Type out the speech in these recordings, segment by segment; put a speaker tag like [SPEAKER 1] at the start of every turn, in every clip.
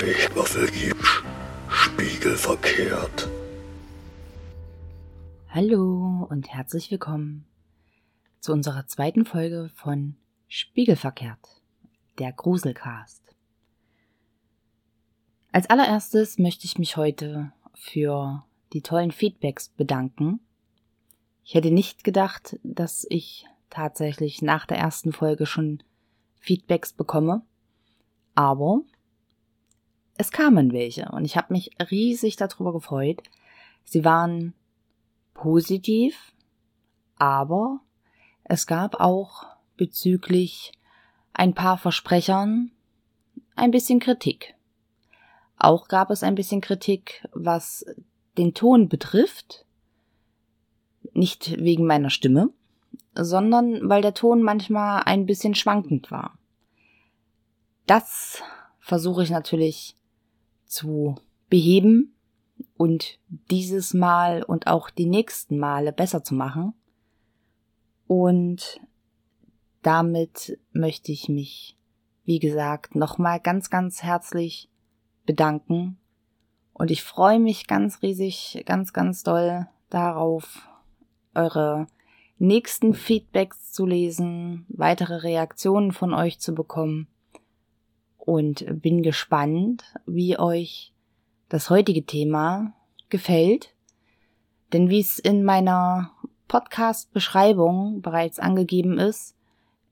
[SPEAKER 1] Eichwaffel gibt's. Spiegel verkehrt.
[SPEAKER 2] Hallo und herzlich willkommen zu unserer zweiten Folge von Spiegelverkehrt, der Gruselcast. Als allererstes möchte ich mich heute für die tollen Feedbacks bedanken. Ich hätte nicht gedacht, dass ich tatsächlich nach der ersten Folge schon Feedbacks bekomme, aber es kamen welche und ich habe mich riesig darüber gefreut. Sie waren positiv, aber es gab auch bezüglich ein paar Versprechern ein bisschen Kritik. Auch gab es ein bisschen Kritik, was den Ton betrifft, nicht wegen meiner Stimme, sondern weil der Ton manchmal ein bisschen schwankend war. Das versuche ich natürlich zu beheben und dieses Mal und auch die nächsten Male besser zu machen. Und damit möchte ich mich, wie gesagt, nochmal ganz, ganz herzlich bedanken. Und ich freue mich ganz riesig, ganz, ganz doll darauf, eure nächsten Feedbacks zu lesen, weitere Reaktionen von euch zu bekommen und bin gespannt, wie euch das heutige Thema gefällt. Denn wie es in meiner Podcast-Beschreibung bereits angegeben ist,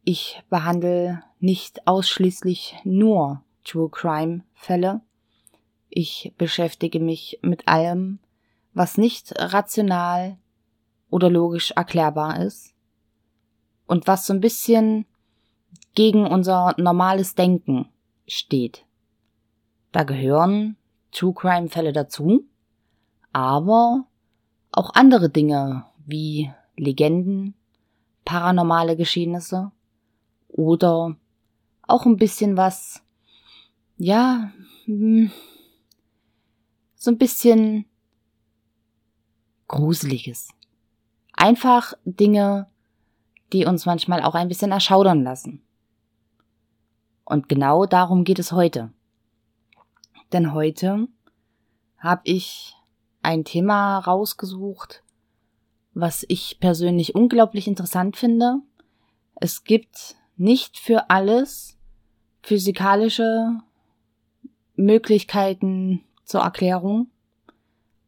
[SPEAKER 2] ich behandle nicht ausschließlich nur True Crime Fälle. Ich beschäftige mich mit allem, was nicht rational oder logisch erklärbar ist und was so ein bisschen gegen unser normales Denken steht. Da gehören True Crime Fälle dazu, aber auch andere Dinge wie Legenden, paranormale Geschehnisse oder auch ein bisschen was, ja, hm, so ein bisschen Gruseliges. Einfach Dinge, die uns manchmal auch ein bisschen erschaudern lassen. Und genau darum geht es heute. Denn heute habe ich ein Thema rausgesucht, was ich persönlich unglaublich interessant finde. Es gibt nicht für alles physikalische Möglichkeiten zur Erklärung,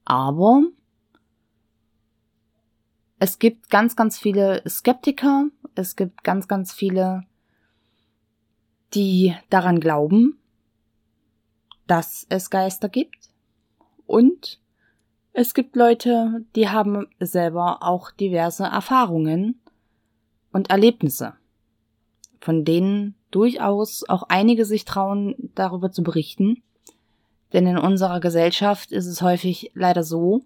[SPEAKER 2] aber es gibt ganz, ganz viele Skeptiker, es gibt ganz, ganz viele die daran glauben, dass es Geister gibt. Und es gibt Leute, die haben selber auch diverse Erfahrungen und Erlebnisse, von denen durchaus auch einige sich trauen, darüber zu berichten. Denn in unserer Gesellschaft ist es häufig leider so,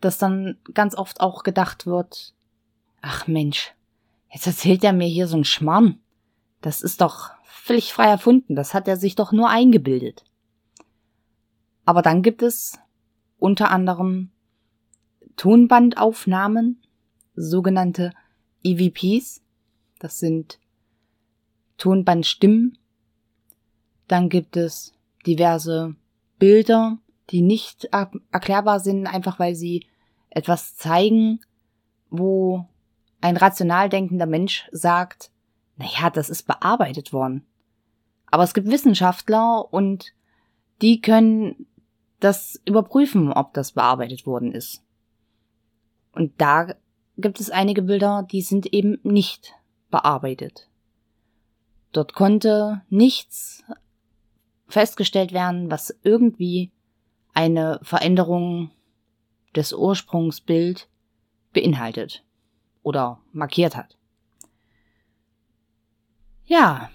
[SPEAKER 2] dass dann ganz oft auch gedacht wird, ach Mensch, jetzt erzählt er mir hier so ein Schmarrn. Das ist doch völlig frei erfunden, das hat er sich doch nur eingebildet. Aber dann gibt es unter anderem Tonbandaufnahmen, sogenannte EVPs, das sind Tonbandstimmen. Dann gibt es diverse Bilder, die nicht erklärbar sind, einfach weil sie etwas zeigen, wo ein rational denkender Mensch sagt, naja, das ist bearbeitet worden. Aber es gibt Wissenschaftler und die können das überprüfen, ob das bearbeitet worden ist. Und da gibt es einige Bilder, die sind eben nicht bearbeitet. Dort konnte nichts festgestellt werden, was irgendwie eine Veränderung des Ursprungsbild beinhaltet oder markiert hat. Ja,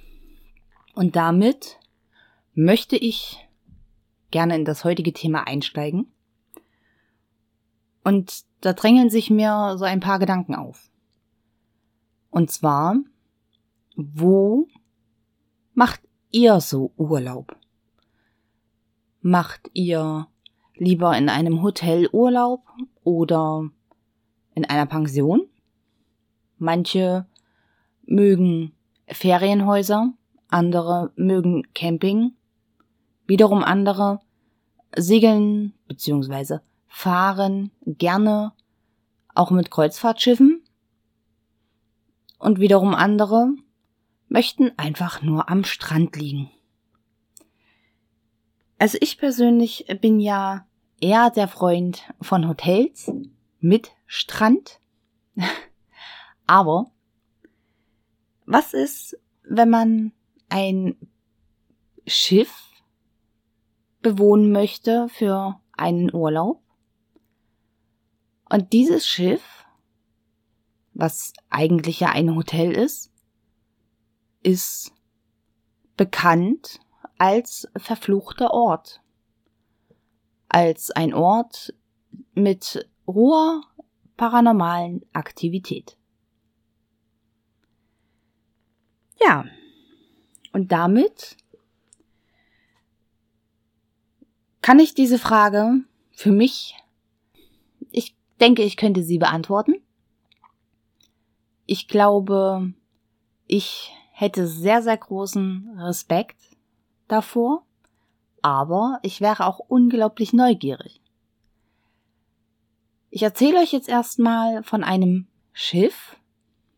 [SPEAKER 2] und damit möchte ich gerne in das heutige Thema einsteigen. Und da drängeln sich mir so ein paar Gedanken auf. Und zwar, wo macht ihr so Urlaub? Macht ihr lieber in einem Hotel Urlaub oder in einer Pension? Manche mögen Ferienhäuser, andere mögen Camping, wiederum andere segeln bzw. fahren gerne auch mit Kreuzfahrtschiffen und wiederum andere möchten einfach nur am Strand liegen. Also ich persönlich bin ja eher der Freund von Hotels mit Strand. Aber was ist, wenn man ein Schiff bewohnen möchte für einen Urlaub? Und dieses Schiff, was eigentlich ja ein Hotel ist, ist bekannt als verfluchter Ort. Als ein Ort mit hoher paranormalen Aktivität. Ja, und damit kann ich diese Frage für mich, ich denke, ich könnte sie beantworten. Ich glaube, ich hätte sehr, sehr großen Respekt davor, aber ich wäre auch unglaublich neugierig. Ich erzähle euch jetzt erstmal von einem Schiff,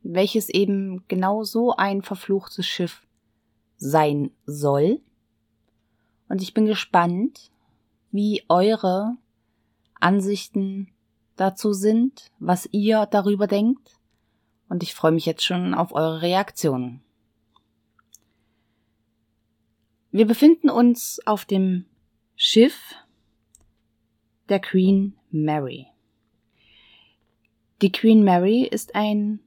[SPEAKER 2] welches eben genau so ein verfluchtes Schiff sein soll. Und ich bin gespannt, wie eure Ansichten dazu sind, was ihr darüber denkt. Und ich freue mich jetzt schon auf eure Reaktionen. Wir befinden uns auf dem Schiff der Queen Mary. Die Queen Mary ist ein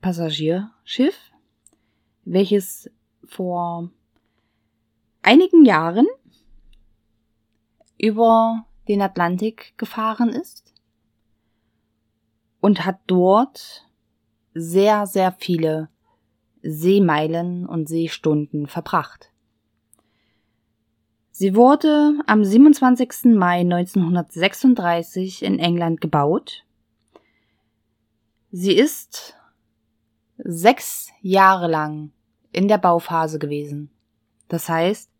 [SPEAKER 2] Passagierschiff, welches vor einigen Jahren über den Atlantik gefahren ist und hat dort sehr, sehr viele Seemeilen und Seestunden verbracht. Sie wurde am 27. Mai 1936 in England gebaut. Sie ist sechs Jahre lang in der Bauphase gewesen. Das heißt,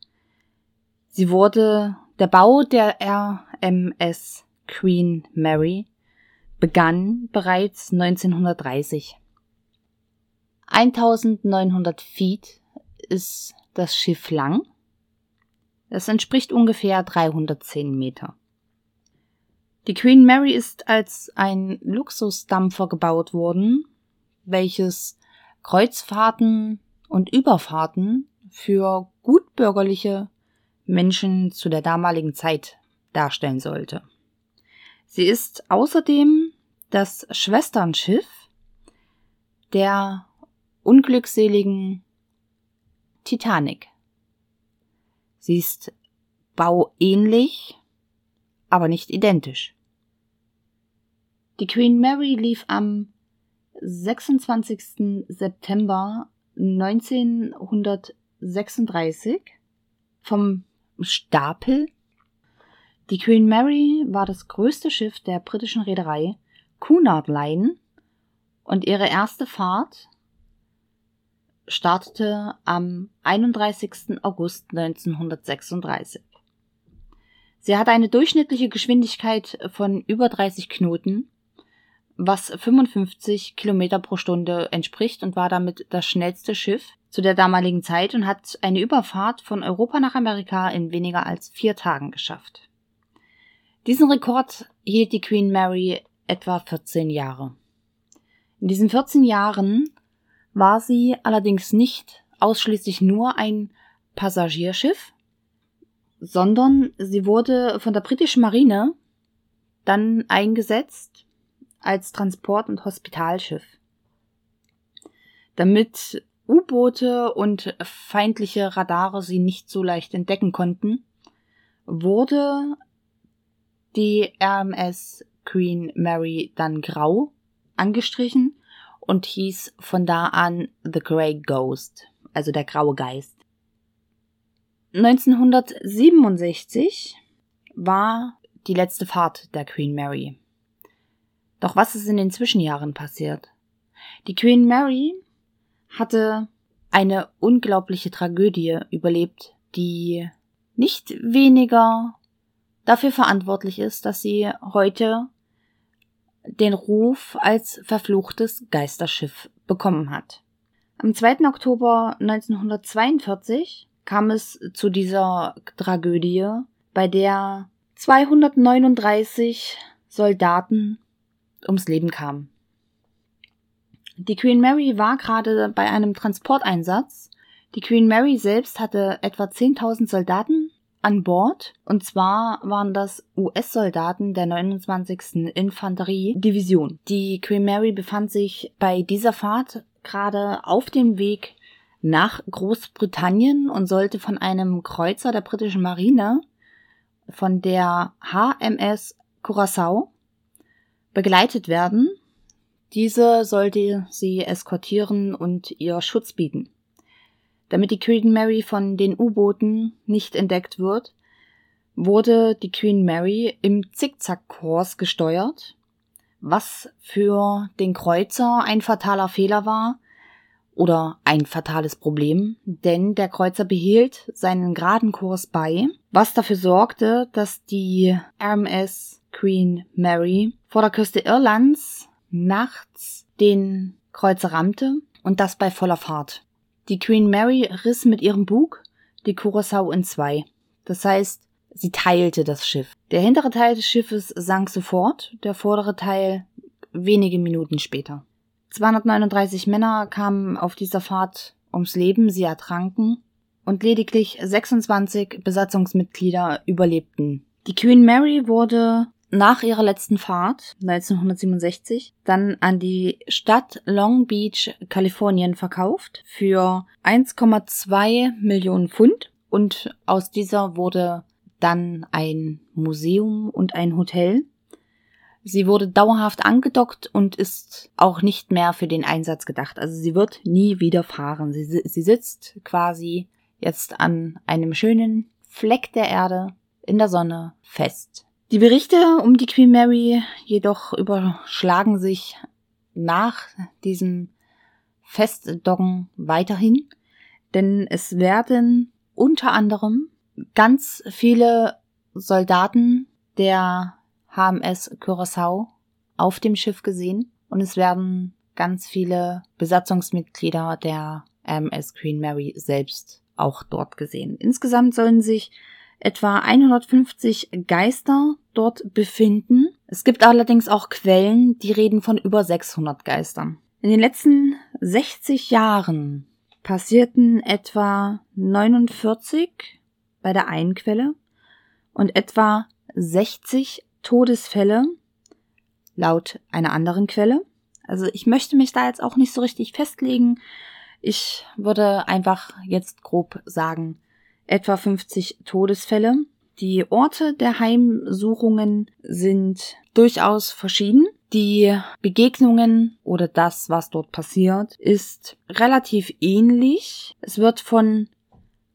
[SPEAKER 2] sie wurde, der Bau der RMS Queen Mary begann bereits 1930. 1900 Feet ist das Schiff lang. Das entspricht ungefähr 310 Meter. Die Queen Mary ist als ein Luxusdampfer gebaut worden welches Kreuzfahrten und Überfahrten für gutbürgerliche Menschen zu der damaligen Zeit darstellen sollte. Sie ist außerdem das Schwesternschiff der unglückseligen Titanic. Sie ist bauähnlich, aber nicht identisch. Die Queen Mary lief am 26. September 1936 vom Stapel. Die Queen Mary war das größte Schiff der britischen Reederei Cunard Line und ihre erste Fahrt startete am 31. August 1936. Sie hatte eine durchschnittliche Geschwindigkeit von über 30 Knoten was 55 Kilometer pro Stunde entspricht und war damit das schnellste Schiff zu der damaligen Zeit und hat eine Überfahrt von Europa nach Amerika in weniger als vier Tagen geschafft. Diesen Rekord hielt die Queen Mary etwa 14 Jahre. In diesen 14 Jahren war sie allerdings nicht ausschließlich nur ein Passagierschiff, sondern sie wurde von der britischen Marine dann eingesetzt als Transport- und Hospitalschiff. Damit U-Boote und feindliche Radare sie nicht so leicht entdecken konnten, wurde die RMS Queen Mary dann grau angestrichen und hieß von da an The Grey Ghost, also der graue Geist. 1967 war die letzte Fahrt der Queen Mary. Doch was ist in den Zwischenjahren passiert? Die Queen Mary hatte eine unglaubliche Tragödie überlebt, die nicht weniger dafür verantwortlich ist, dass sie heute den Ruf als verfluchtes Geisterschiff bekommen hat. Am 2. Oktober 1942 kam es zu dieser Tragödie, bei der 239 Soldaten ums Leben kamen. Die Queen Mary war gerade bei einem Transporteinsatz. Die Queen Mary selbst hatte etwa 10.000 Soldaten an Bord. Und zwar waren das US-Soldaten der 29. Infanteriedivision. Die Queen Mary befand sich bei dieser Fahrt gerade auf dem Weg nach Großbritannien und sollte von einem Kreuzer der britischen Marine, von der HMS Curaçao, begleitet werden. Diese sollte sie eskortieren und ihr Schutz bieten. Damit die Queen Mary von den U-Booten nicht entdeckt wird, wurde die Queen Mary im Zickzackkurs gesteuert, was für den Kreuzer ein fataler Fehler war oder ein fatales Problem, denn der Kreuzer behielt seinen geraden Kurs bei, was dafür sorgte, dass die RMS Queen Mary vor der Küste Irlands nachts den Kreuzer rammte und das bei voller Fahrt. Die Queen Mary riss mit ihrem Bug die Curaçao in zwei. Das heißt, sie teilte das Schiff. Der hintere Teil des Schiffes sank sofort, der vordere Teil wenige Minuten später. 239 Männer kamen auf dieser Fahrt ums Leben, sie ertranken und lediglich 26 Besatzungsmitglieder überlebten. Die Queen Mary wurde nach ihrer letzten Fahrt 1967 dann an die Stadt Long Beach, Kalifornien verkauft für 1,2 Millionen Pfund und aus dieser wurde dann ein Museum und ein Hotel. Sie wurde dauerhaft angedockt und ist auch nicht mehr für den Einsatz gedacht. Also sie wird nie wieder fahren. Sie, sie sitzt quasi jetzt an einem schönen Fleck der Erde in der Sonne fest. Die Berichte um die Queen Mary jedoch überschlagen sich nach diesem Festdoggen weiterhin, denn es werden unter anderem ganz viele Soldaten der HMS Curaçao auf dem Schiff gesehen und es werden ganz viele Besatzungsmitglieder der HMS Queen Mary selbst auch dort gesehen. Insgesamt sollen sich etwa 150 Geister dort befinden. Es gibt allerdings auch Quellen, die reden von über 600 Geistern. In den letzten 60 Jahren passierten etwa 49 bei der einen Quelle und etwa 60 Todesfälle laut einer anderen Quelle. Also ich möchte mich da jetzt auch nicht so richtig festlegen. Ich würde einfach jetzt grob sagen, etwa 50 Todesfälle. Die Orte der Heimsuchungen sind durchaus verschieden. Die Begegnungen oder das, was dort passiert, ist relativ ähnlich. Es wird von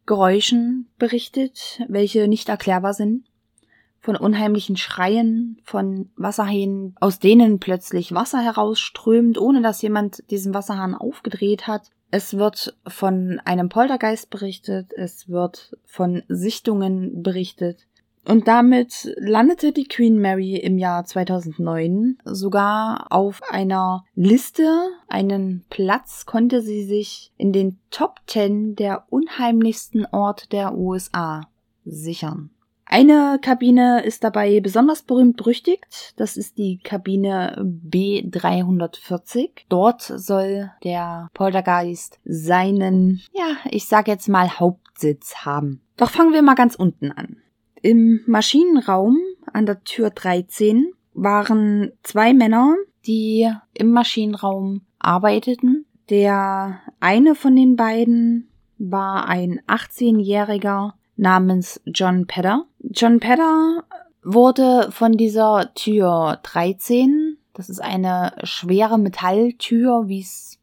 [SPEAKER 2] Geräuschen berichtet, welche nicht erklärbar sind, von unheimlichen Schreien, von Wasserhähnen, aus denen plötzlich Wasser herausströmt, ohne dass jemand diesen Wasserhahn aufgedreht hat. Es wird von einem Poltergeist berichtet, es wird von Sichtungen berichtet. Und damit landete die Queen Mary im Jahr 2009 sogar auf einer Liste. Einen Platz konnte sie sich in den Top 10 der unheimlichsten Orte der USA sichern. Eine Kabine ist dabei besonders berühmt berüchtigt. Das ist die Kabine B340. Dort soll der Poltergeist seinen, ja, ich sag jetzt mal Hauptsitz haben. Doch fangen wir mal ganz unten an. Im Maschinenraum an der Tür 13 waren zwei Männer, die im Maschinenraum arbeiteten. Der eine von den beiden war ein 18-jähriger namens John Pedder. John Pedder wurde von dieser Tür 13, das ist eine schwere Metalltür, wie es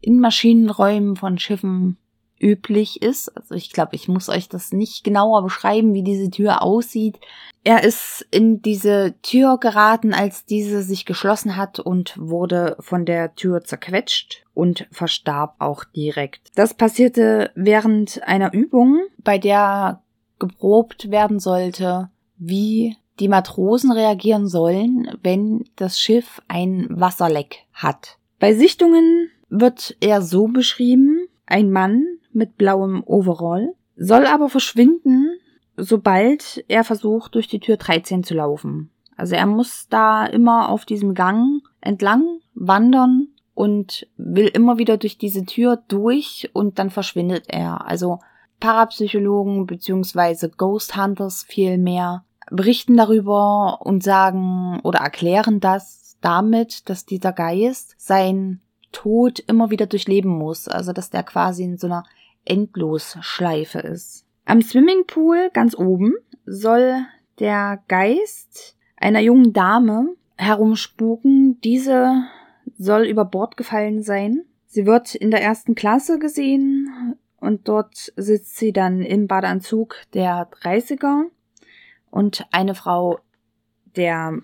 [SPEAKER 2] in Maschinenräumen von Schiffen üblich ist. Also ich glaube, ich muss euch das nicht genauer beschreiben, wie diese Tür aussieht. Er ist in diese Tür geraten, als diese sich geschlossen hat und wurde von der Tür zerquetscht und verstarb auch direkt. Das passierte während einer Übung, bei der geprobt werden sollte, wie die Matrosen reagieren sollen, wenn das Schiff ein Wasserleck hat. Bei Sichtungen wird er so beschrieben, ein Mann mit blauem Overall, soll aber verschwinden, sobald er versucht, durch die Tür 13 zu laufen. Also er muss da immer auf diesem Gang entlang wandern und will immer wieder durch diese Tür durch und dann verschwindet er. Also Parapsychologen beziehungsweise Ghost Hunters vielmehr berichten darüber und sagen oder erklären das damit, dass dieser Geist sein Tod immer wieder durchleben muss. Also dass der quasi in so einer Endlosschleife ist. Am Swimmingpool ganz oben soll der Geist einer jungen Dame herumspuken. Diese soll über Bord gefallen sein. Sie wird in der ersten Klasse gesehen und dort sitzt sie dann im Badeanzug der 30er und eine Frau, der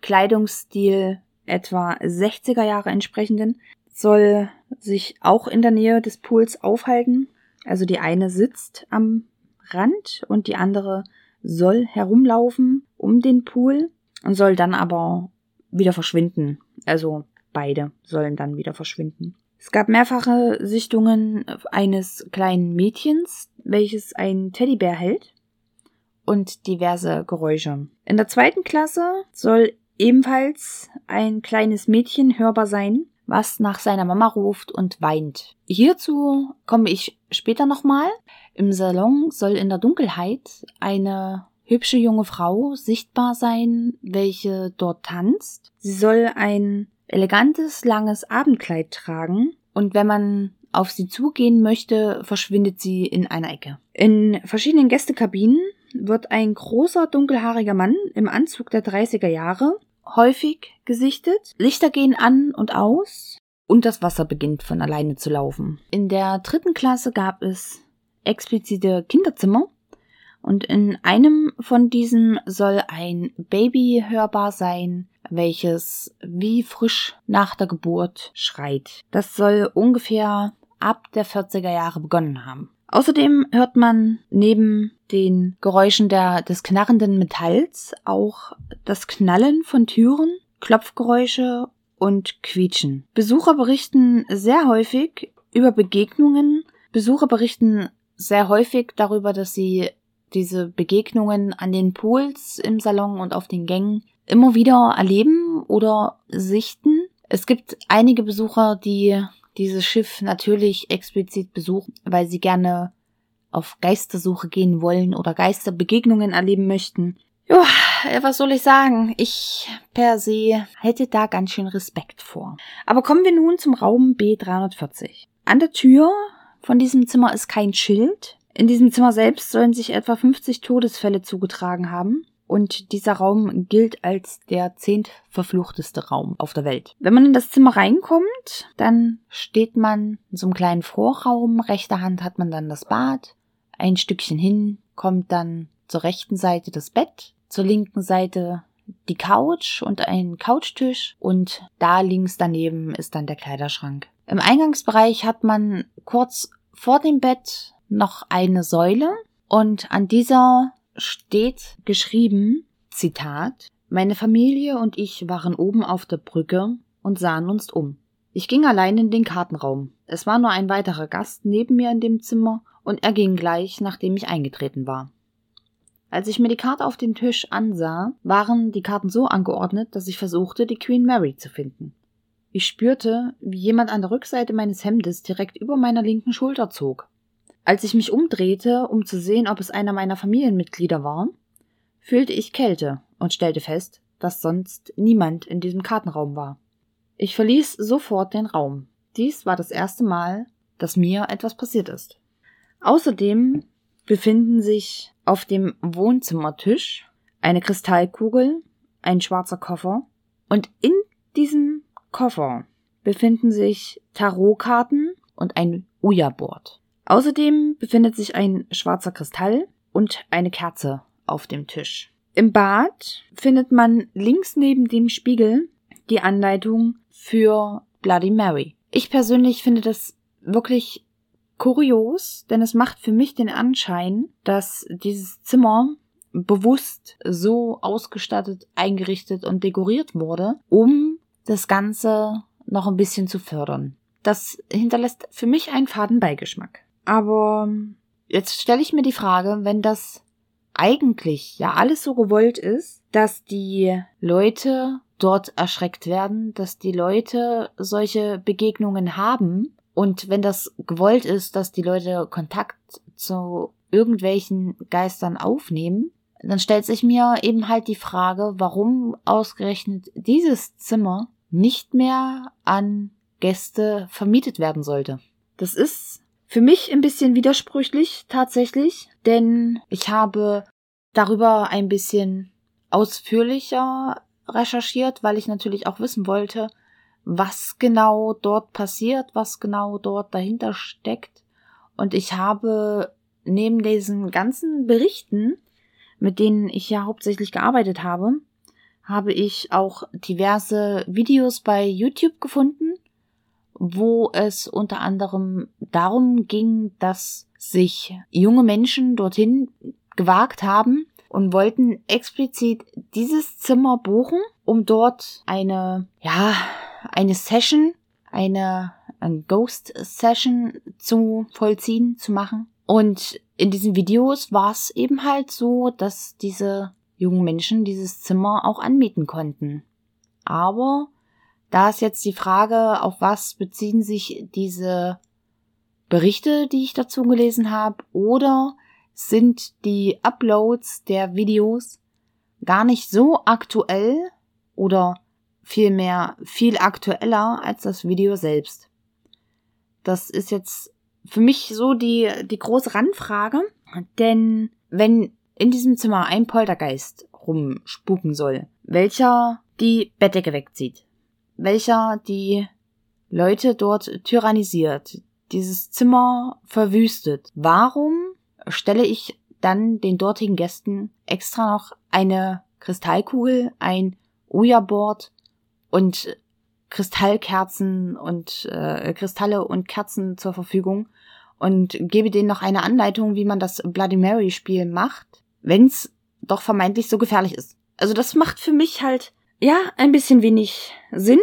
[SPEAKER 2] Kleidungsstil etwa 60er Jahre entsprechenden, soll sich auch in der Nähe des Pools aufhalten. Also die eine sitzt am Rand und die andere soll herumlaufen um den Pool und soll dann aber wieder verschwinden. Also beide sollen dann wieder verschwinden. Es gab mehrfache Sichtungen eines kleinen Mädchens, welches einen Teddybär hält und diverse Geräusche. In der zweiten Klasse soll ebenfalls ein kleines Mädchen hörbar sein, was nach seiner Mama ruft und weint. Hierzu komme ich später nochmal. Im Salon soll in der Dunkelheit eine hübsche junge Frau sichtbar sein, welche dort tanzt. Sie soll ein elegantes, langes Abendkleid tragen und wenn man auf sie zugehen möchte, verschwindet sie in einer Ecke. In verschiedenen Gästekabinen wird ein großer dunkelhaariger Mann im Anzug der 30er Jahre häufig gesichtet. Lichter gehen an und aus und das Wasser beginnt von alleine zu laufen. In der dritten Klasse gab es explizite Kinderzimmer und in einem von diesen soll ein Baby hörbar sein, welches wie frisch nach der Geburt schreit. Das soll ungefähr ab der 40er Jahre begonnen haben. Außerdem hört man neben den Geräuschen der, des knarrenden Metalls auch das Knallen von Türen, Klopfgeräusche und Quietschen. Besucher berichten sehr häufig über Begegnungen. Besucher berichten sehr häufig darüber, dass sie diese Begegnungen an den Pools im Salon und auf den Gängen immer wieder erleben oder sichten. Es gibt einige Besucher, die dieses Schiff natürlich explizit besuchen, weil sie gerne auf Geistersuche gehen wollen oder Geisterbegegnungen erleben möchten. Ja, was soll ich sagen? Ich per se hätte da ganz schön Respekt vor. Aber kommen wir nun zum Raum B340. An der Tür von diesem Zimmer ist kein Schild. In diesem Zimmer selbst sollen sich etwa 50 Todesfälle zugetragen haben und dieser Raum gilt als der zehntverfluchteste Raum auf der Welt. Wenn man in das Zimmer reinkommt, dann steht man in so einem kleinen Vorraum. Rechter Hand hat man dann das Bad. Ein Stückchen hin kommt dann zur rechten Seite das Bett, zur linken Seite die Couch und ein Couchtisch und da links daneben ist dann der Kleiderschrank. Im Eingangsbereich hat man kurz vor dem Bett noch eine Säule und an dieser steht geschrieben, Zitat, meine Familie und ich waren oben auf der Brücke und sahen uns um. Ich ging allein in den Kartenraum. Es war nur ein weiterer Gast neben mir in dem Zimmer und er ging gleich, nachdem ich eingetreten war. Als ich mir die Karte auf dem Tisch ansah, waren die Karten so angeordnet, dass ich versuchte, die Queen Mary zu finden. Ich spürte, wie jemand an der Rückseite meines Hemdes direkt über meiner linken Schulter zog. Als ich mich umdrehte, um zu sehen, ob es einer meiner Familienmitglieder war, fühlte ich Kälte und stellte fest, dass sonst niemand in diesem Kartenraum war. Ich verließ sofort den Raum. Dies war das erste Mal, dass mir etwas passiert ist. Außerdem befinden sich auf dem Wohnzimmertisch eine Kristallkugel, ein schwarzer Koffer und in diesem Koffer befinden sich Tarotkarten und ein Ouija-Board. Außerdem befindet sich ein schwarzer Kristall und eine Kerze auf dem Tisch. Im Bad findet man links neben dem Spiegel die Anleitung für Bloody Mary. Ich persönlich finde das wirklich kurios, denn es macht für mich den Anschein, dass dieses Zimmer bewusst so ausgestattet, eingerichtet und dekoriert wurde, um das Ganze noch ein bisschen zu fördern. Das hinterlässt für mich einen faden Beigeschmack. Aber jetzt stelle ich mir die Frage, wenn das eigentlich ja alles so gewollt ist, dass die Leute dort erschreckt werden, dass die Leute solche Begegnungen haben und wenn das gewollt ist, dass die Leute Kontakt zu irgendwelchen Geistern aufnehmen, dann stellt sich mir eben halt die Frage, warum ausgerechnet dieses Zimmer nicht mehr an Gäste vermietet werden sollte. Das ist für mich ein bisschen widersprüchlich tatsächlich, denn ich habe darüber ein bisschen ausführlicher recherchiert, weil ich natürlich auch wissen wollte, was genau dort passiert, was genau dort dahinter steckt. Und ich habe neben diesen ganzen Berichten, mit denen ich ja hauptsächlich gearbeitet habe, habe ich auch diverse Videos bei YouTube gefunden, wo es unter anderem darum ging, dass sich junge Menschen dorthin gewagt haben und wollten explizit dieses Zimmer buchen, um dort eine, ja, eine Session, eine, eine Ghost Session zu vollziehen, zu machen. Und in diesen Videos war es eben halt so, dass diese jungen Menschen dieses Zimmer auch anmieten konnten. Aber da ist jetzt die Frage, auf was beziehen sich diese Berichte, die ich dazu gelesen habe, oder sind die Uploads der Videos gar nicht so aktuell oder vielmehr viel aktueller als das Video selbst. Das ist jetzt für mich so die, die große Randfrage, denn wenn in diesem Zimmer ein Poltergeist rumspuken soll, welcher die Bettdecke wegzieht, welcher die Leute dort tyrannisiert, dieses Zimmer verwüstet, warum stelle ich dann den dortigen Gästen extra noch eine Kristallkugel, ein Ouija-Board und Kristallkerzen und äh, Kristalle und Kerzen zur Verfügung und gebe denen noch eine Anleitung, wie man das Bloody Mary Spiel macht, wenn es doch vermeintlich so gefährlich ist. Also das macht für mich halt ja ein bisschen wenig Sinn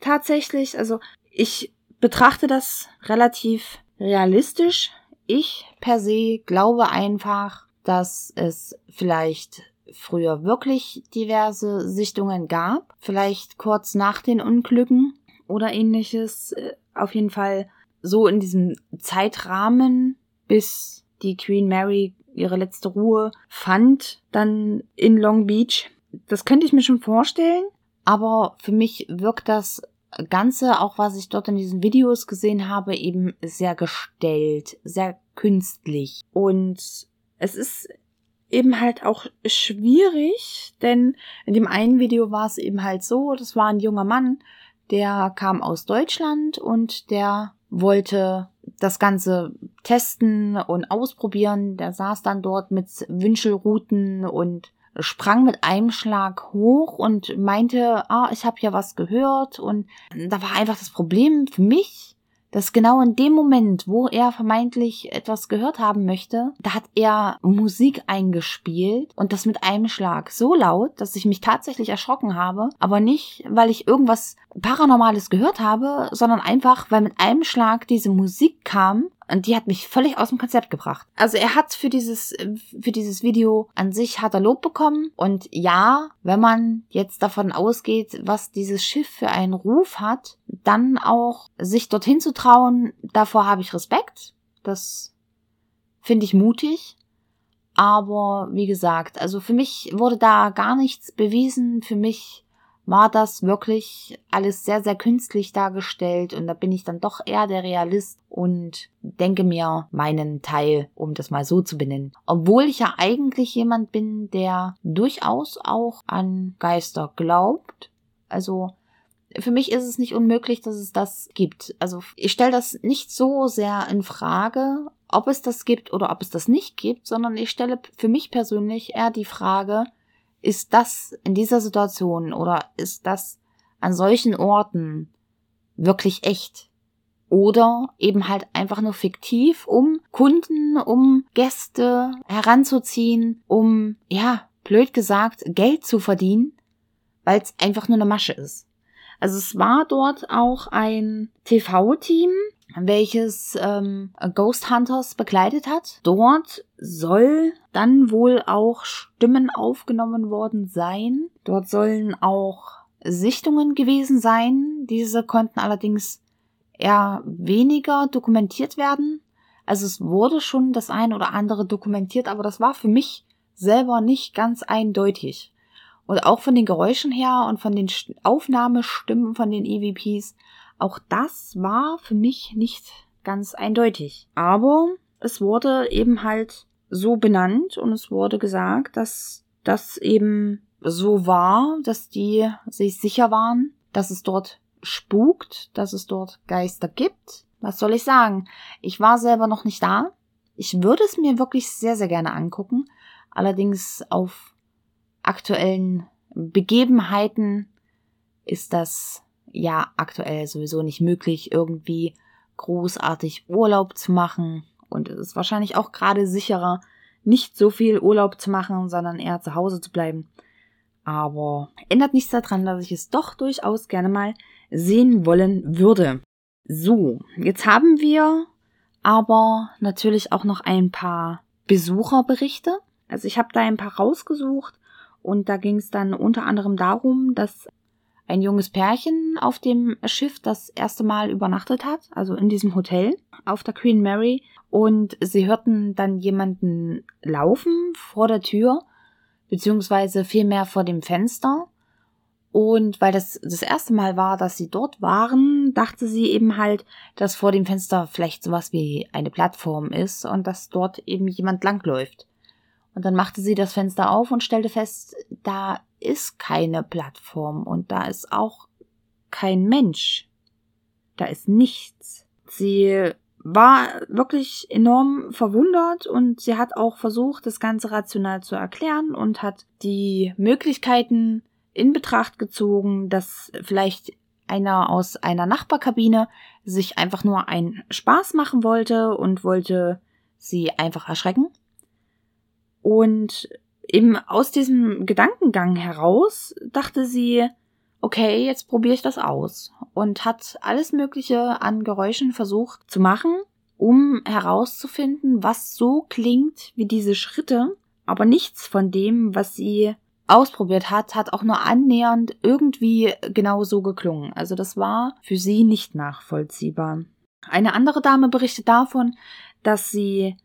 [SPEAKER 2] tatsächlich. Also ich betrachte das relativ realistisch. Ich per se glaube einfach, dass es vielleicht früher wirklich diverse Sichtungen gab, vielleicht kurz nach den Unglücken oder ähnliches. Äh, auf jeden Fall so in diesem Zeitrahmen, bis die Queen Mary ihre letzte Ruhe fand, dann in Long Beach. Das könnte ich mir schon vorstellen, aber für mich wirkt das Ganze, auch was ich dort in diesen Videos gesehen habe, eben sehr gestellt, sehr künstlich. Und es ist eben halt auch schwierig, denn in dem einen Video war es eben halt so, das war ein junger Mann, der kam aus Deutschland und der wollte das Ganze testen und ausprobieren. Der saß dann dort mit Wünschelruten und sprang mit einem Schlag hoch und meinte, ah, ich habe ja was gehört. Und da war einfach das Problem für mich, dass genau in dem Moment, wo er vermeintlich etwas gehört haben möchte, da hat er Musik eingespielt und das mit einem Schlag. So laut, dass ich mich tatsächlich erschrocken habe, aber nicht, weil ich irgendwas Paranormales gehört habe, sondern einfach, weil mit einem Schlag diese Musik kam und die hat mich völlig aus dem Konzept gebracht. Also er hat für dieses, für dieses Video an sich hat er Lob bekommen. Und ja, wenn man jetzt davon ausgeht, was dieses Schiff für einen Ruf hat, dann auch sich dorthin zu trauen, davor habe ich Respekt. Das finde ich mutig. Aber wie gesagt, also für mich wurde da gar nichts bewiesen. Für mich war das wirklich alles sehr, sehr künstlich dargestellt und da bin ich dann doch eher der Realist und denke mir meinen Teil, um das mal so zu benennen. Obwohl ich ja eigentlich jemand bin, der durchaus auch an Geister glaubt. Also für mich ist es nicht unmöglich, dass es das gibt. Also ich stelle das nicht so sehr in Frage, ob es das gibt oder ob es das nicht gibt, sondern ich stelle für mich persönlich eher die Frage, ist das in dieser Situation oder ist das an solchen Orten wirklich echt? Oder eben halt einfach nur fiktiv, um Kunden, um Gäste heranzuziehen, um, ja, blöd gesagt, Geld zu verdienen, weil es einfach nur eine Masche ist. Also es war dort auch ein TV-Team, welches ähm, Ghost Hunters begleitet hat. Dort soll dann wohl auch Stimmen aufgenommen worden sein. Dort sollen auch Sichtungen gewesen sein. Diese konnten allerdings eher weniger dokumentiert werden. Also es wurde schon das ein oder andere dokumentiert, aber das war für mich selber nicht ganz eindeutig. Und auch von den Geräuschen her und von den Aufnahmestimmen von den EVPs auch das war für mich nicht ganz eindeutig. Aber es wurde eben halt so benannt und es wurde gesagt, dass das eben so war, dass die sich sicher waren, dass es dort spukt, dass es dort Geister gibt. Was soll ich sagen? Ich war selber noch nicht da. Ich würde es mir wirklich sehr, sehr gerne angucken. Allerdings auf aktuellen Begebenheiten ist das ja aktuell sowieso nicht möglich, irgendwie großartig Urlaub zu machen. Und es ist wahrscheinlich auch gerade sicherer, nicht so viel Urlaub zu machen, sondern eher zu Hause zu bleiben. Aber ändert nichts daran, dass ich es doch durchaus gerne mal sehen wollen würde. So, jetzt haben wir aber natürlich auch noch ein paar Besucherberichte. Also ich habe da ein paar rausgesucht und da ging es dann unter anderem darum, dass ein junges Pärchen auf dem Schiff das erste Mal übernachtet hat, also in diesem Hotel auf der Queen Mary. Und sie hörten dann jemanden laufen vor der Tür, beziehungsweise vielmehr vor dem Fenster. Und weil das das erste Mal war, dass sie dort waren, dachte sie eben halt, dass vor dem Fenster vielleicht sowas wie eine Plattform ist und dass dort eben jemand langläuft. Und dann machte sie das Fenster auf und stellte fest, da ist keine Plattform und da ist auch kein Mensch. Da ist nichts. Sie war wirklich enorm verwundert und sie hat auch versucht, das Ganze rational zu erklären und hat die Möglichkeiten in Betracht gezogen, dass vielleicht einer aus einer Nachbarkabine sich einfach nur einen Spaß machen wollte und wollte sie einfach erschrecken. Und eben aus diesem Gedankengang heraus dachte sie, okay, jetzt probiere ich das aus und hat alles Mögliche an Geräuschen versucht zu machen, um herauszufinden, was so klingt wie diese Schritte, aber nichts von dem, was sie ausprobiert hat, hat auch nur annähernd irgendwie genau so geklungen. Also das war für sie nicht nachvollziehbar. Eine andere Dame berichtet davon, dass sie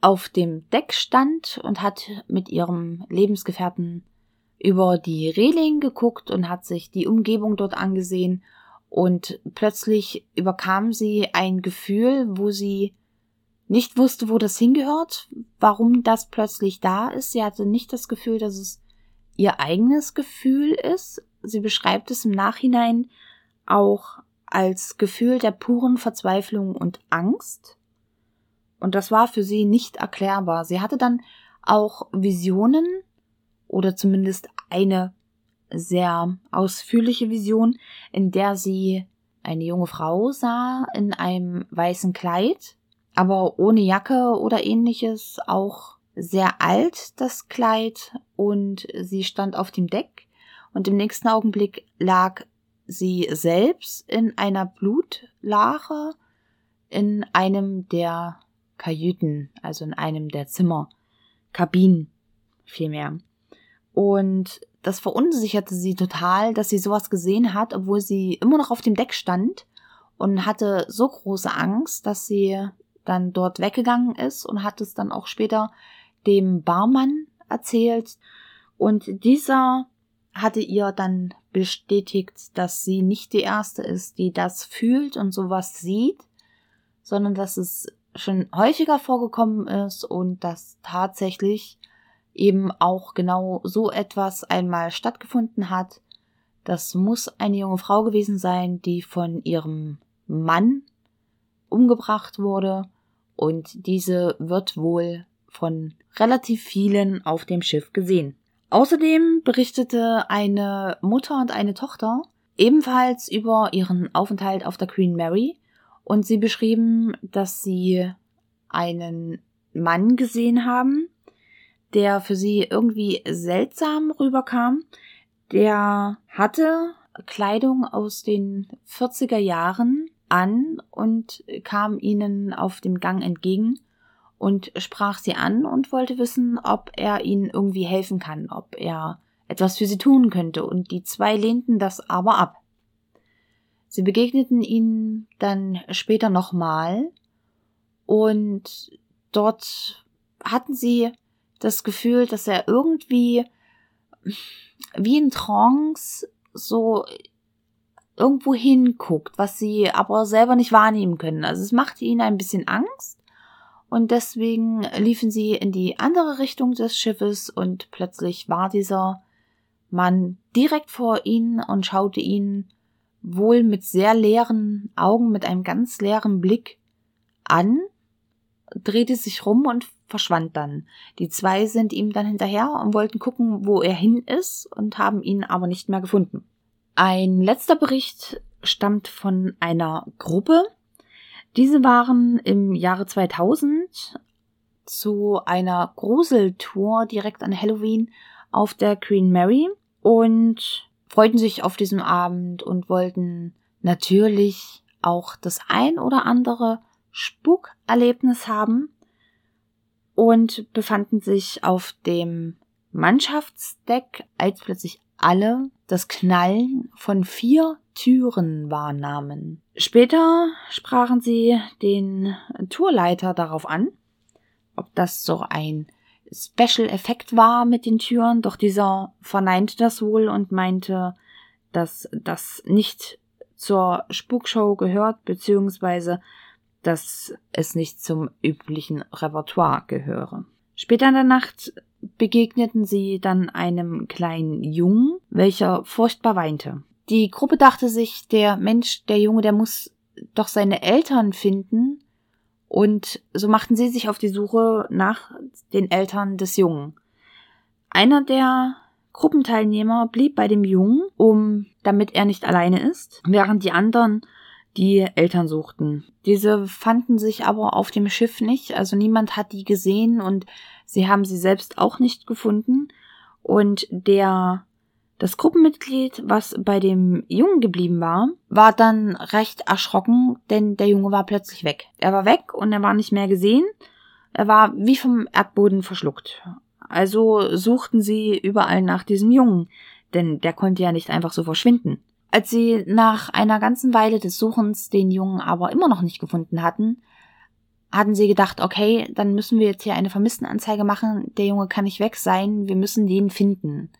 [SPEAKER 2] auf dem Deck stand und hat mit ihrem Lebensgefährten über die Reling geguckt und hat sich die Umgebung dort angesehen und plötzlich überkam sie ein Gefühl, wo sie nicht wusste, wo das hingehört, warum das plötzlich da ist. Sie hatte nicht das Gefühl, dass es ihr eigenes Gefühl ist. Sie beschreibt es im Nachhinein auch als Gefühl der puren Verzweiflung und Angst. Und das war für sie nicht erklärbar. Sie hatte dann auch Visionen oder zumindest eine sehr ausführliche Vision, in der sie eine junge Frau sah in einem weißen Kleid, aber ohne Jacke oder ähnliches, auch sehr alt das Kleid und sie stand auf dem Deck und im nächsten Augenblick lag sie selbst in einer Blutlache in einem der Kajüten, also in einem der Zimmer, Kabinen vielmehr. Und das verunsicherte sie total, dass sie sowas gesehen hat, obwohl sie immer noch auf dem Deck stand und hatte so große Angst, dass sie dann dort weggegangen ist und hat es dann auch später dem Barmann erzählt. Und dieser hatte ihr dann bestätigt, dass sie nicht die erste ist, die das fühlt und sowas sieht, sondern dass es schon häufiger vorgekommen ist und dass tatsächlich eben auch genau so etwas einmal stattgefunden hat. Das muss eine junge Frau gewesen sein, die von ihrem Mann umgebracht wurde und diese wird wohl von relativ vielen auf dem Schiff gesehen. Außerdem berichtete eine Mutter und eine Tochter ebenfalls über ihren Aufenthalt auf der Queen Mary und sie beschrieben, dass sie einen Mann gesehen haben, der für sie irgendwie seltsam rüberkam. Der hatte Kleidung aus den 40er Jahren an und kam ihnen auf dem Gang entgegen und sprach sie an und wollte wissen, ob er ihnen irgendwie helfen kann, ob er etwas für sie tun könnte, und die zwei lehnten das aber ab. Sie begegneten ihnen dann später nochmal und dort hatten sie das Gefühl, dass er irgendwie wie in Trance so irgendwo hinguckt, was sie aber selber nicht wahrnehmen können. Also es machte ihnen ein bisschen Angst und deswegen liefen sie in die andere Richtung des Schiffes und plötzlich war dieser Mann direkt vor ihnen und schaute ihnen wohl mit sehr leeren Augen, mit einem ganz leeren Blick an, drehte sich rum und verschwand dann. Die zwei sind ihm dann hinterher und wollten gucken, wo er hin ist und haben ihn aber nicht mehr gefunden. Ein letzter Bericht stammt von einer Gruppe. Diese waren im Jahre 2000 zu einer Gruseltour direkt an Halloween auf der Queen Mary und freuten sich auf diesem Abend und wollten natürlich auch das ein oder andere Spukerlebnis haben und befanden sich auf dem Mannschaftsdeck, als plötzlich alle das Knallen von vier Türen wahrnahmen. Später sprachen sie den Tourleiter darauf an, ob das so ein Special-Effekt war mit den Türen, doch dieser verneinte das wohl und meinte, dass das nicht zur Spukshow gehört, beziehungsweise dass es nicht zum üblichen Repertoire gehöre. Später in der Nacht begegneten sie dann einem kleinen Jungen, welcher furchtbar weinte. Die Gruppe dachte sich, der Mensch, der Junge, der muss doch seine Eltern finden, und so machten sie sich auf die Suche nach den Eltern des Jungen. Einer der Gruppenteilnehmer blieb bei dem Jungen, um, damit er nicht alleine ist, während die anderen die Eltern suchten. Diese fanden sich aber auf dem Schiff nicht, also niemand hat die gesehen und Sie haben sie selbst auch nicht gefunden. Und der, das Gruppenmitglied, was bei dem Jungen geblieben war, war dann recht erschrocken, denn der Junge war plötzlich weg. Er war weg und er war nicht mehr gesehen. Er war wie vom Erdboden verschluckt. Also suchten sie überall nach diesem Jungen, denn der konnte ja nicht einfach so verschwinden. Als sie nach einer ganzen Weile des Suchens den Jungen aber immer noch nicht gefunden hatten, hatten sie gedacht, okay, dann müssen wir jetzt hier eine Vermisstenanzeige machen, der Junge kann nicht weg sein, wir müssen den finden.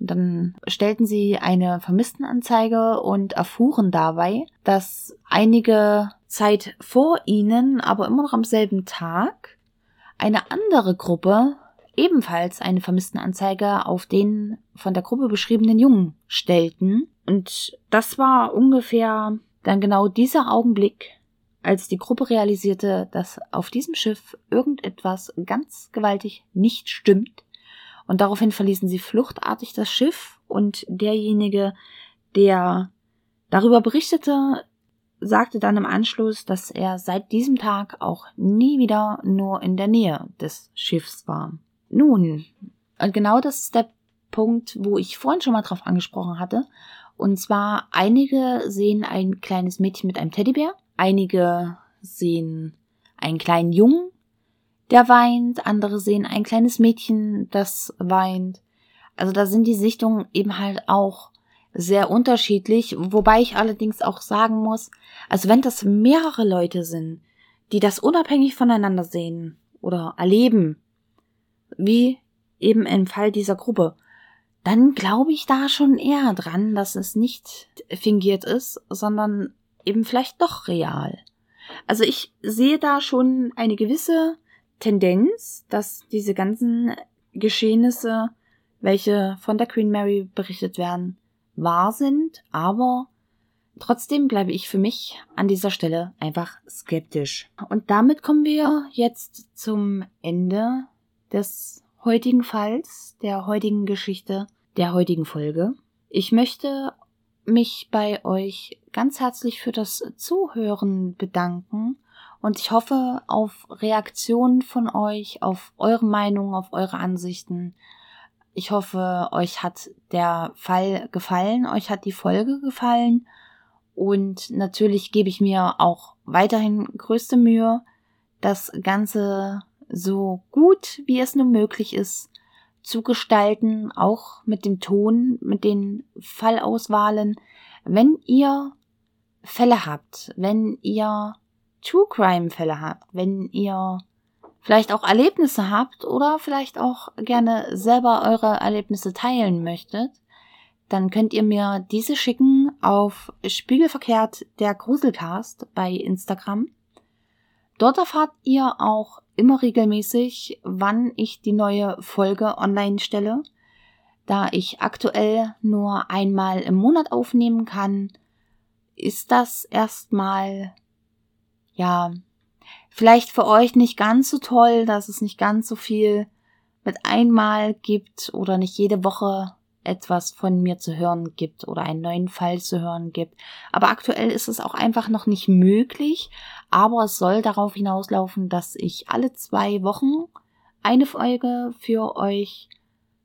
[SPEAKER 2] Und dann stellten sie eine Vermisstenanzeige und erfuhren dabei, dass einige Zeit vor ihnen, aber immer noch am selben Tag, eine andere Gruppe ebenfalls eine Vermisstenanzeige auf den von der Gruppe beschriebenen Jungen stellten. Und das war ungefähr dann genau dieser Augenblick, als die Gruppe realisierte, dass auf diesem Schiff irgendetwas ganz gewaltig nicht stimmt, und daraufhin verließen sie fluchtartig das Schiff, und derjenige, der darüber berichtete, sagte dann im Anschluss, dass er seit diesem Tag auch nie wieder nur in der Nähe des Schiffs war. Nun, und genau das ist der Punkt, wo ich vorhin schon mal drauf angesprochen hatte. Und zwar einige sehen ein kleines Mädchen mit einem Teddybär Einige sehen einen kleinen Jungen, der weint, andere sehen ein kleines Mädchen, das weint. Also da sind die Sichtungen eben halt auch sehr unterschiedlich, wobei ich allerdings auch sagen muss, also wenn das mehrere Leute sind, die das unabhängig voneinander sehen oder erleben, wie eben im Fall dieser Gruppe, dann glaube ich da schon eher dran, dass es nicht fingiert ist, sondern eben vielleicht doch real. Also ich sehe da schon eine gewisse Tendenz, dass diese ganzen Geschehnisse, welche von der Queen Mary berichtet werden, wahr sind, aber Trotzdem bleibe ich für mich an dieser Stelle einfach skeptisch. Und damit kommen wir jetzt zum Ende des heutigen Falls, der heutigen Geschichte, der heutigen Folge. Ich möchte mich bei euch ganz herzlich für das Zuhören bedanken und ich hoffe auf Reaktionen von euch, auf eure Meinung, auf eure Ansichten. Ich hoffe, euch hat der Fall gefallen, euch hat die Folge gefallen und natürlich gebe ich mir auch weiterhin größte Mühe, das Ganze so gut wie es nur möglich ist zu gestalten, auch mit dem Ton, mit den Fallauswahlen. Wenn ihr Fälle habt, wenn ihr True Crime Fälle habt, wenn ihr vielleicht auch Erlebnisse habt oder vielleicht auch gerne selber eure Erlebnisse teilen möchtet, dann könnt ihr mir diese schicken auf Spiegelverkehrt der Gruselcast bei Instagram. Dort erfahrt ihr auch immer regelmäßig, wann ich die neue Folge online stelle. Da ich aktuell nur einmal im Monat aufnehmen kann, ist das erstmal, ja, vielleicht für euch nicht ganz so toll, dass es nicht ganz so viel mit einmal gibt oder nicht jede Woche etwas von mir zu hören gibt oder einen neuen Fall zu hören gibt. Aber aktuell ist es auch einfach noch nicht möglich. Aber es soll darauf hinauslaufen, dass ich alle zwei Wochen eine Folge für euch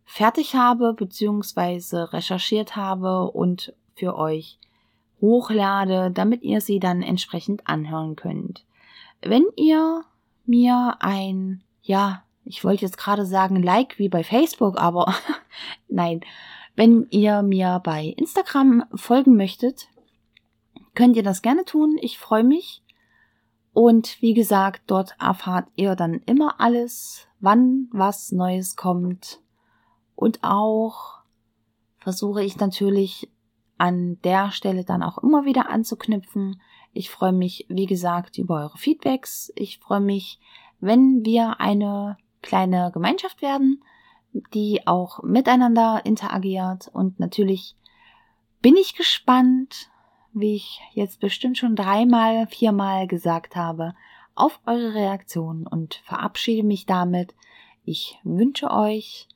[SPEAKER 2] fertig habe, beziehungsweise recherchiert habe und für euch hochlade, damit ihr sie dann entsprechend anhören könnt. Wenn ihr mir ein, ja, ich wollte jetzt gerade sagen Like wie bei Facebook, aber nein. Wenn ihr mir bei Instagram folgen möchtet, könnt ihr das gerne tun. Ich freue mich. Und wie gesagt, dort erfahrt ihr dann immer alles, wann was Neues kommt. Und auch versuche ich natürlich an der Stelle dann auch immer wieder anzuknüpfen. Ich freue mich, wie gesagt, über eure Feedbacks. Ich freue mich, wenn wir eine kleine Gemeinschaft werden, die auch miteinander interagiert. Und natürlich bin ich gespannt, wie ich jetzt bestimmt schon dreimal, viermal gesagt habe, auf eure Reaktion und verabschiede mich damit. Ich wünsche euch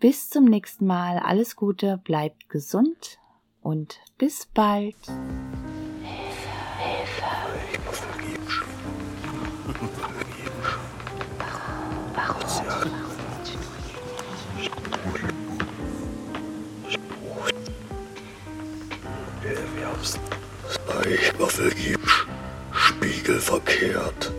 [SPEAKER 2] bis zum nächsten Mal alles Gute, bleibt gesund und bis bald.
[SPEAKER 1] Ich war vergibst, spiegelverkehrt.